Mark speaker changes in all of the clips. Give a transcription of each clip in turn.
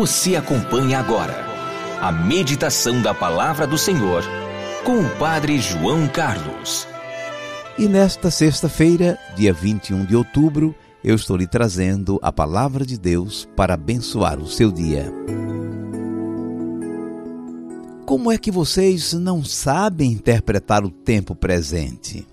Speaker 1: Você acompanha agora a meditação da palavra do Senhor com o Padre João Carlos.
Speaker 2: E nesta sexta-feira, dia 21 de outubro, eu estou lhe trazendo a palavra de Deus para abençoar o seu dia. Como é que vocês não sabem interpretar o tempo presente?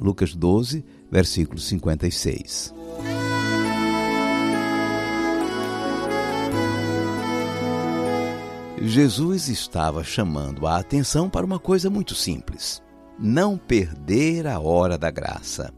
Speaker 2: Lucas 12, versículo 56. Jesus estava chamando a atenção para uma coisa muito simples: não perder a hora da graça.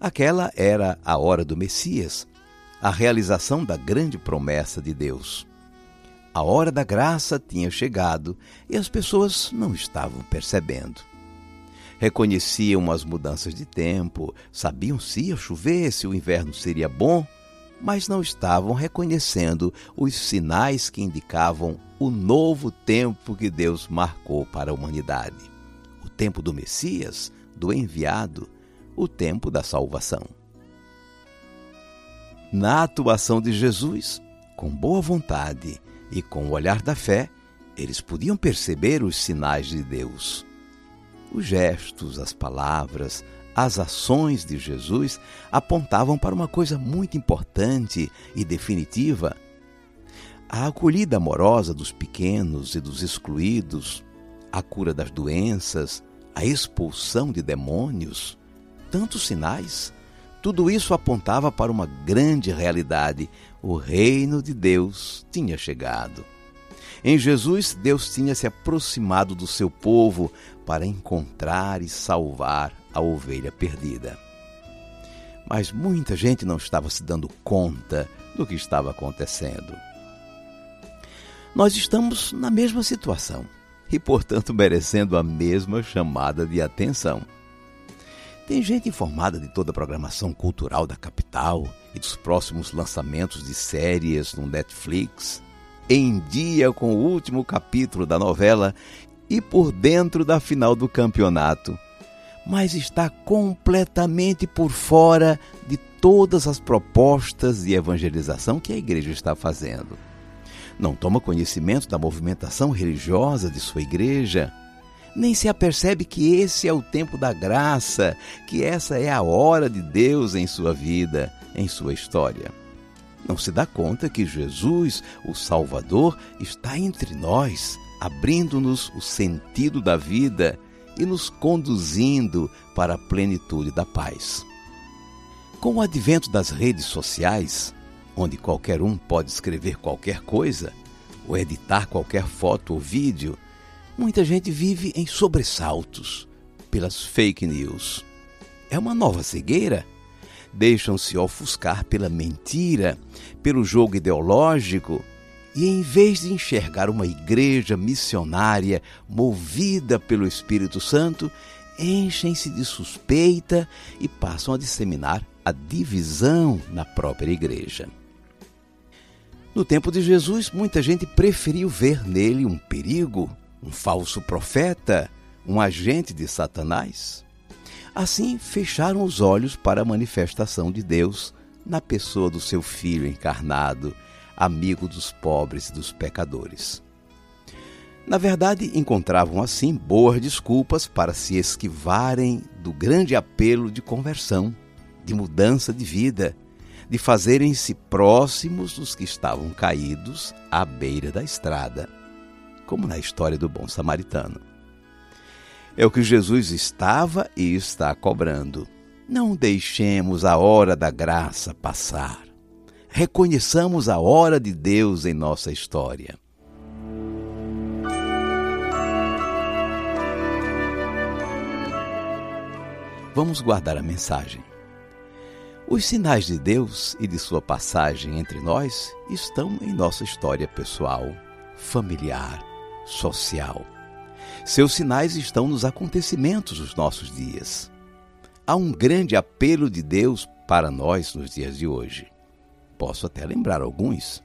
Speaker 2: Aquela era a hora do Messias, a realização da grande promessa de Deus. A hora da graça tinha chegado e as pessoas não estavam percebendo. Reconheciam as mudanças de tempo, sabiam se ia chover, se o inverno seria bom, mas não estavam reconhecendo os sinais que indicavam o novo tempo que Deus marcou para a humanidade. O tempo do Messias, do enviado, o tempo da salvação. Na atuação de Jesus, com boa vontade e com o olhar da fé, eles podiam perceber os sinais de Deus. Os gestos, as palavras, as ações de Jesus apontavam para uma coisa muito importante e definitiva. A acolhida amorosa dos pequenos e dos excluídos, a cura das doenças, a expulsão de demônios, tantos sinais. Tudo isso apontava para uma grande realidade: o reino de Deus tinha chegado. Em Jesus, Deus tinha se aproximado do seu povo para encontrar e salvar a ovelha perdida. Mas muita gente não estava se dando conta do que estava acontecendo. Nós estamos na mesma situação e, portanto, merecendo a mesma chamada de atenção. Tem gente informada de toda a programação cultural da capital e dos próximos lançamentos de séries no Netflix, em dia com o último capítulo da novela e por dentro da final do campeonato, mas está completamente por fora de todas as propostas de evangelização que a igreja está fazendo. Não toma conhecimento da movimentação religiosa de sua igreja, nem se apercebe que esse é o tempo da graça, que essa é a hora de Deus em sua vida, em sua história. Não se dá conta que Jesus, o Salvador, está entre nós abrindo-nos o sentido da vida e nos conduzindo para a plenitude da paz. Com o advento das redes sociais, onde qualquer um pode escrever qualquer coisa, ou editar qualquer foto ou vídeo, muita gente vive em sobressaltos pelas fake news. É uma nova cegueira? Deixam-se ofuscar pela mentira, pelo jogo ideológico e em vez de enxergar uma igreja missionária movida pelo Espírito Santo, enchem-se de suspeita e passam a disseminar a divisão na própria igreja. No tempo de Jesus, muita gente preferiu ver nele um perigo, um falso profeta, um agente de Satanás. Assim, fecharam os olhos para a manifestação de Deus na pessoa do seu Filho encarnado amigo dos pobres e dos pecadores. Na verdade, encontravam assim boas desculpas para se esquivarem do grande apelo de conversão, de mudança de vida, de fazerem-se próximos dos que estavam caídos à beira da estrada, como na história do bom samaritano. É o que Jesus estava e está cobrando. Não deixemos a hora da graça passar reconheçamos a hora de Deus em nossa história. Vamos guardar a mensagem. Os sinais de Deus e de sua passagem entre nós estão em nossa história pessoal, familiar, social. Seus sinais estão nos acontecimentos dos nossos dias. Há um grande apelo de Deus para nós nos dias de hoje. Posso até lembrar alguns.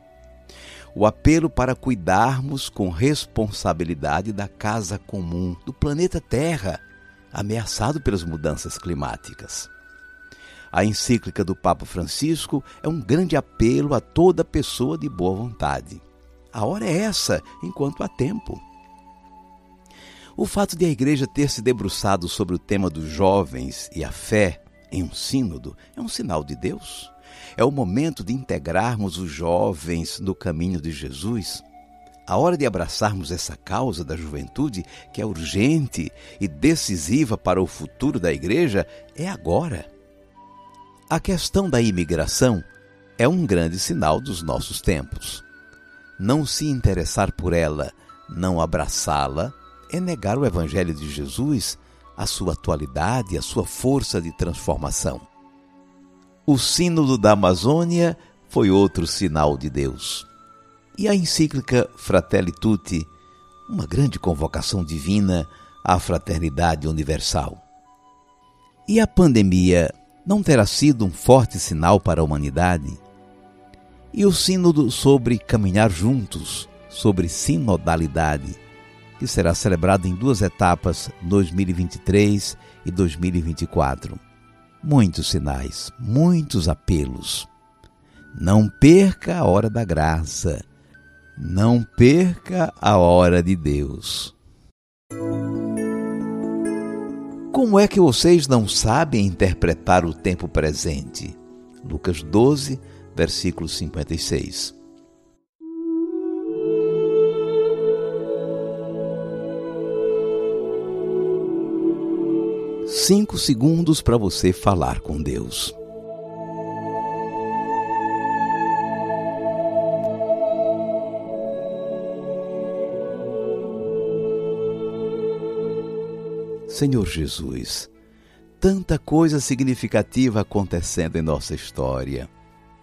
Speaker 2: O apelo para cuidarmos com responsabilidade da casa comum, do planeta Terra, ameaçado pelas mudanças climáticas. A encíclica do Papa Francisco é um grande apelo a toda pessoa de boa vontade. A hora é essa, enquanto há tempo. O fato de a igreja ter se debruçado sobre o tema dos jovens e a fé em um sínodo é um sinal de Deus. É o momento de integrarmos os jovens no caminho de Jesus. A hora de abraçarmos essa causa da juventude, que é urgente e decisiva para o futuro da igreja, é agora. A questão da imigração é um grande sinal dos nossos tempos. Não se interessar por ela, não abraçá-la, é negar o Evangelho de Jesus, a sua atualidade, a sua força de transformação. O Sínodo da Amazônia foi outro sinal de Deus. E a encíclica Fratelli Tutti, uma grande convocação divina à fraternidade universal. E a pandemia não terá sido um forte sinal para a humanidade? E o Sínodo sobre caminhar juntos, sobre sinodalidade, que será celebrado em duas etapas, 2023 e 2024. Muitos sinais, muitos apelos. Não perca a hora da graça. Não perca a hora de Deus. Como é que vocês não sabem interpretar o tempo presente? Lucas 12, versículo 56. Cinco segundos para você falar com Deus. Senhor Jesus, tanta coisa significativa acontecendo em nossa história,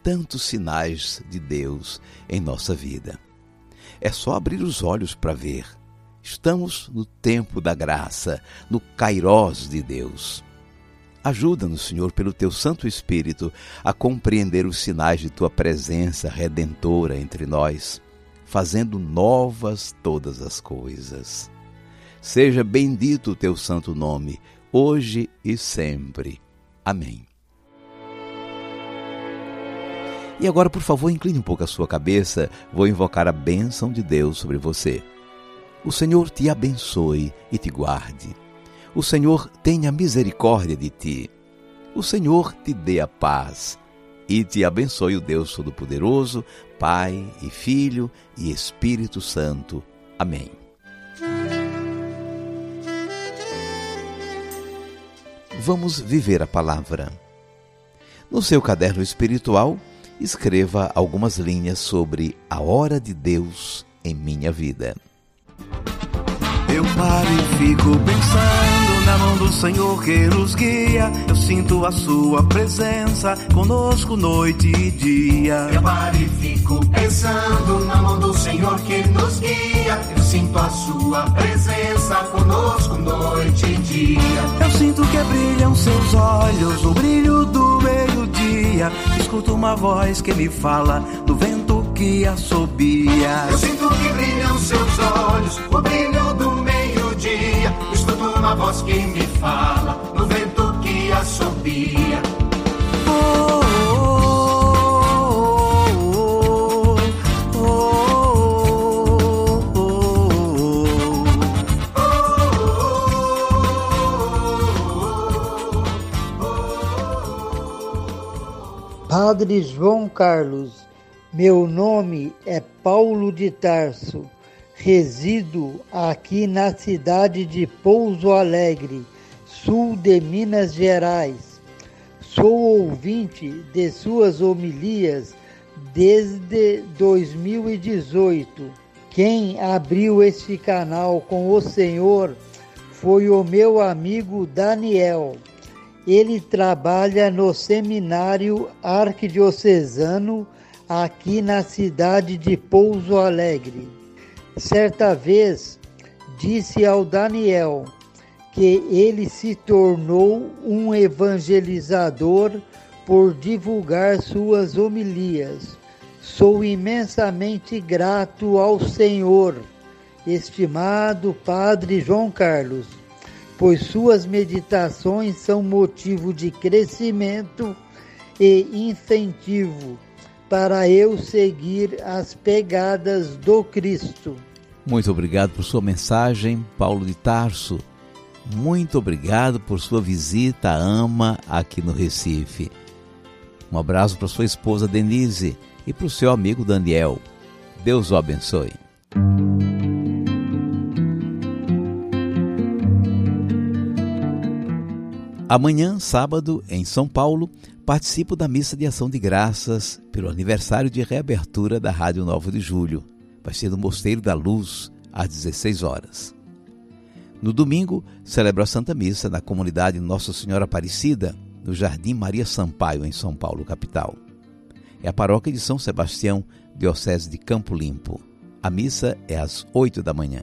Speaker 2: tantos sinais de Deus em nossa vida. É só abrir os olhos para ver. Estamos no tempo da graça, no kairós de Deus. Ajuda-nos, Senhor, pelo teu Santo Espírito, a compreender os sinais de tua presença redentora entre nós, fazendo novas todas as coisas. Seja bendito o teu santo nome, hoje e sempre. Amém. E agora, por favor, incline um pouco a sua cabeça, vou invocar a bênção de Deus sobre você. O Senhor te abençoe e te guarde. O Senhor tenha misericórdia de ti. O Senhor te dê a paz e te abençoe o Deus Todo-Poderoso, Pai e Filho e Espírito Santo. Amém. vamos viver a palavra. No seu caderno espiritual, escreva algumas linhas sobre a hora de Deus em minha vida.
Speaker 3: Eu paro e fico pensando na mão do Senhor que nos guia. Eu sinto a sua presença conosco noite e dia.
Speaker 4: Eu paro e fico pensando na mão do Senhor que nos guia. Eu sinto a sua presença conosco noite e dia.
Speaker 3: Eu sinto que brilham seus olhos, o brilho do meio-dia. Escuto uma voz que me fala no vento que assobia.
Speaker 4: Eu sinto que brilham seus olhos, o brilho do meio-dia. Escuto uma voz que me fala no vento que assobia.
Speaker 3: Oh,
Speaker 5: Padre João Carlos, meu nome é Paulo de Tarso, resido aqui na cidade de Pouso Alegre, sul de Minas Gerais. Sou ouvinte de suas homilias desde 2018. Quem abriu este canal com o Senhor foi o meu amigo Daniel ele trabalha no seminário arquidiocesano aqui na cidade de Pouso Alegre. Certa vez disse ao Daniel que ele se tornou um evangelizador por divulgar suas homilias. Sou imensamente grato ao Senhor, estimado Padre João Carlos, pois suas meditações são motivo de crescimento e incentivo para eu seguir as pegadas do Cristo.
Speaker 2: Muito obrigado por sua mensagem, Paulo de Tarso. Muito obrigado por sua visita à AMA aqui no Recife. Um abraço para sua esposa Denise e para o seu amigo Daniel. Deus o abençoe. Amanhã, sábado, em São Paulo, participo da missa de ação de graças pelo aniversário de reabertura da Rádio 9 de Julho. Vai ser no Mosteiro da Luz, às 16 horas. No domingo, celebro a Santa Missa na comunidade Nossa Senhora Aparecida, no Jardim Maria Sampaio, em São Paulo, capital. É a paróquia de São Sebastião, Diocese de Campo Limpo. A missa é às 8 da manhã.